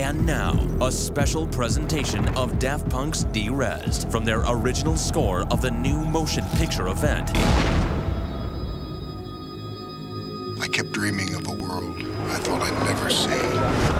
And now, a special presentation of Daft Punk's Derezzed from their original score of the new motion picture event. I kept dreaming of a world I thought I'd never see.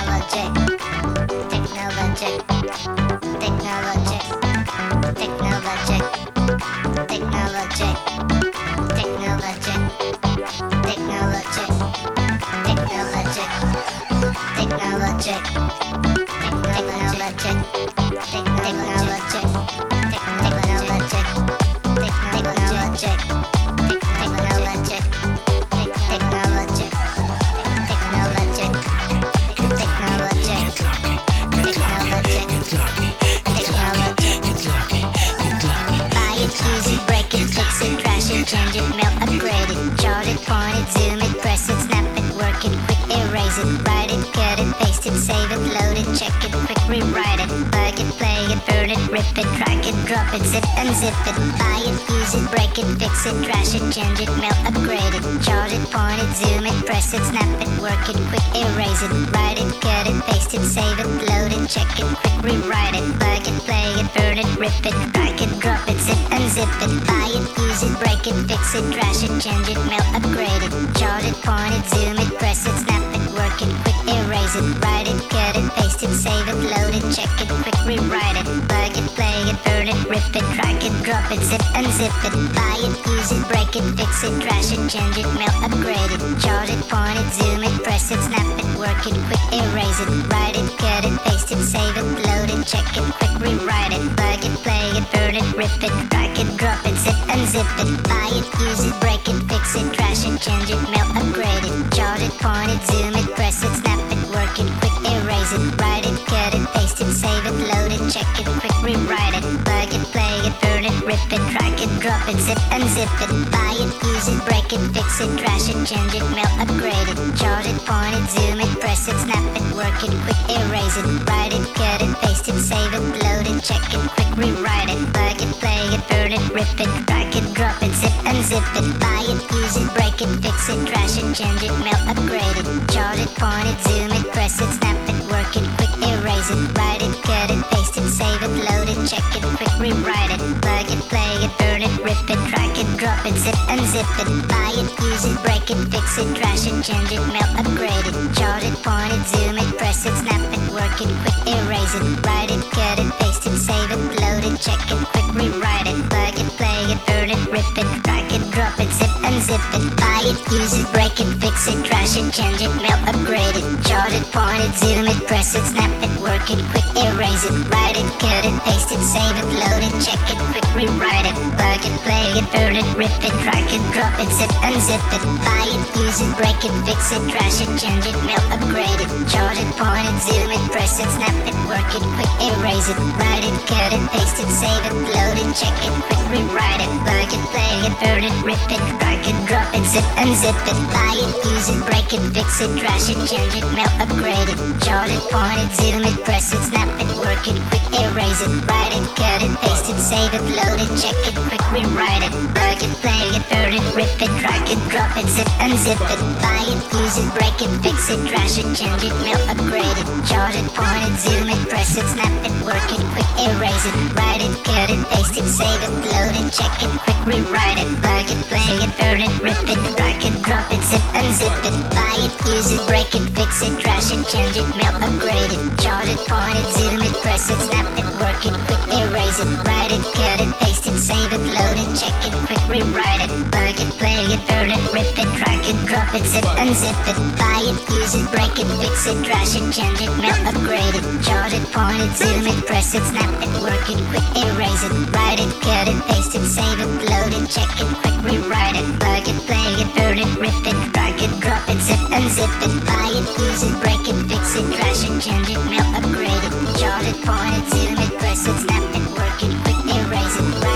technologic, technologic, technologic, technologic, technologic, change it, rip it, drag it, drop it, zip unzip it, buy it, use it, break it, fix it, trash it, change it, mail, upgrade it, chart it, point it, zoom it, press it, snap it, work it, quick erase it, write it, cut it, paste it, save it, load it, check it, quick rewrite it, plug it, play it, burn it, rip it, drag it, drop it, zip unzip it, buy it, use it, break it, fix it, trash it, change it, mail, upgrade it, chart it, point it, zoom it, press it, snap it, work it, quick erase it, write it, cut it, paste it, save it, load it, check it, quick rewrite it, rip it, drag it, drop it, zip unzip it, buy it, use it, break it, fix it, trash it, change it, mail, upgrade it, chart it, point it, zoom it, press it, snap it, work it, quick erase it, write it, cut it, paste it, save it, load it, check it, quick rewrite it, plug it, play it, burn it, rip it, drag it, drop it, zip unzip it, buy it, use it, break it, fix it, trash it, change it, mail, upgrade it, chart it, point it, zoom it, press it, snap it, work it, quick erase it, write it, cut it, paste it, save it, load it, check it, quick rewrite it, plug it, play it, burn it, rip it, drag it, drop it, zip unzip it, buy it, use it, break it, fix it, trash it, change it, mail, upgrade it, chart it, point it, zoom it, press it, snap it, work it, quick erase it, write it, cut it, paste it, save it, load it, check it, quick rewrite it, plug it, play it, burn it, rip it, drag it, drop it, zip it, use it, it, fix it, trash it, change it, mail, upgrade it, chart it, point it, zoom it, press it, snap it, work it, quick erase it, write it, cut it, paste it, save it, load it, check it, quick rewrite it, plug it, play it, burn it, rip it, drag it, drop it, zip unzip it, buy it, use it, break it, fix it, trash it, change it, mail, upgrade it, chart it, point it, zoom it, press it, snap it, work it, quick erase it, write it, cut it, paste it, save it, load it, check it, quick rewrite it, plug it, play it, burn it, rip it, drop it, zip unzip it, buy it, use it, break it, fix it, trash it, change it, mail, upgrade it, chart it, point it, zoom it, press it, snap it, work it, quick erase it, write it, cut it, paste it, save it, load it, check it, quick rewrite it, plug it, play it, burn it, rip it, drag it, drop it, zip unzip it, buy it, use it, break it, fix it, trash it, change it, mail, upgrade it, chart it, point it, zoom it, press it, snap it, work it, quick erase it, write it, cut it, paste it, save it, load it, check it, quick rewrite it, plug it, play it, burn it, rip it, drag it, drop it, zip unzip it, buy it, use it, break it, fix it, trash it, change it, melt, upgrade it, chart it, point it, zoom it, press it, snap it, work it, quick erase it, write it, cut it, save it, load it, check it, quick rewrite it, plug it, play it, burn it, rip it, drag it, drop it, zip unzip it, buy it, use it, break it, fix it, trash it, change it, mail, upgrade it, chart it, point it, zoom it, press it, snap it, work it, quick erase it, write it, cut it, paste it, save it, load it, check it, quick rewrite it, plug it, play it, burn it, rip it, break it, fix it, trash it, change it, mail, upgrade it, chart it, point it, zoom it, press it, snap it, work it, quick erase it, write it, cut it, save it, load it, check it, quick rewrite it, plug it, play it, burn it, rip it, drag it, drop it, zip unzip it, buy it, use it, break it, fix it, trash it, change it, mail, upgrade it, chart it, point it, zoom it, press it, snap it, work it, quick erase it, write it, cut it, paste it, save it, load it, check it, quick rewrite it, plug it, play it, burn it, rip it, drag it, drop it, zip unzip it, buy it, use it, break it, fix it, trash it, change it, mail, upgrade it, chart it, point it, zoom it, press it, snap it, work it, quick erase it,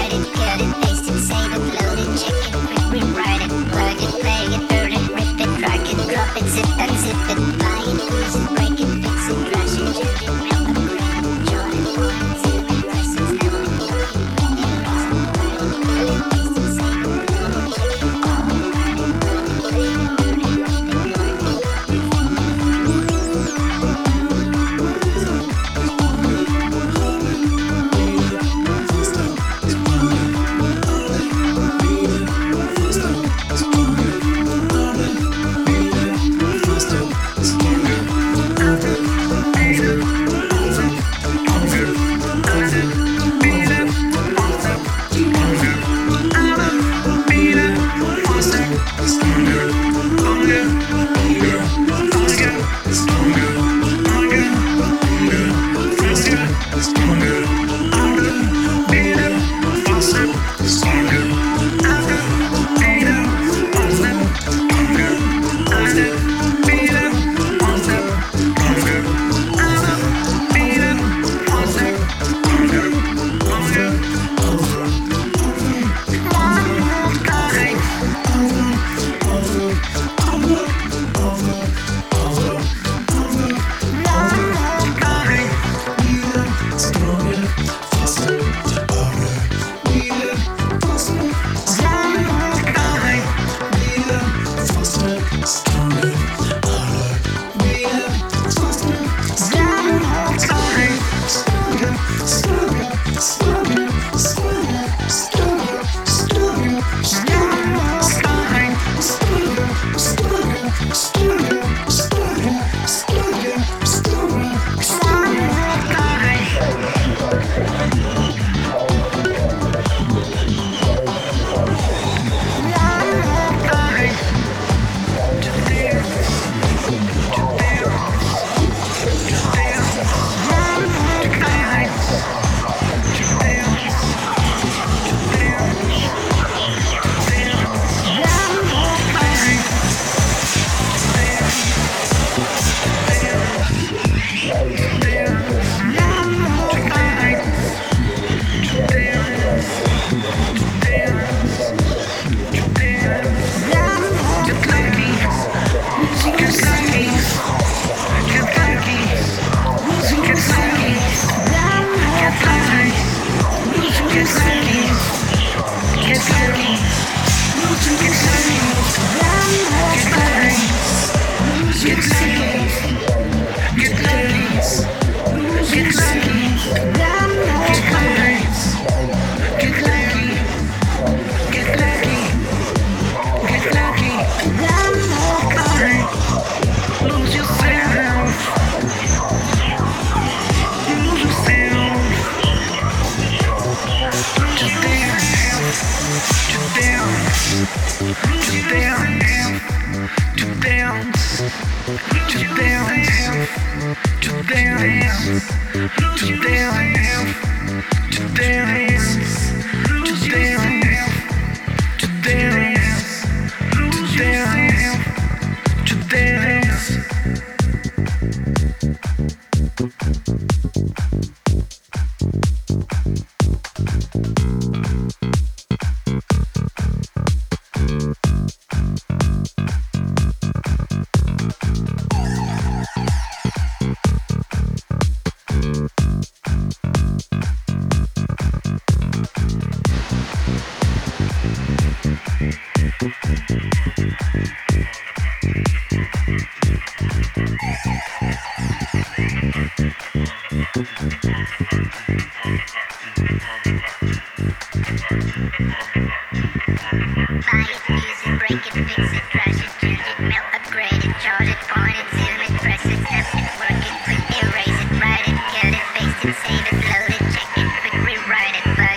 Beats. To dance, am, today it, it, check it, quick rewrite it,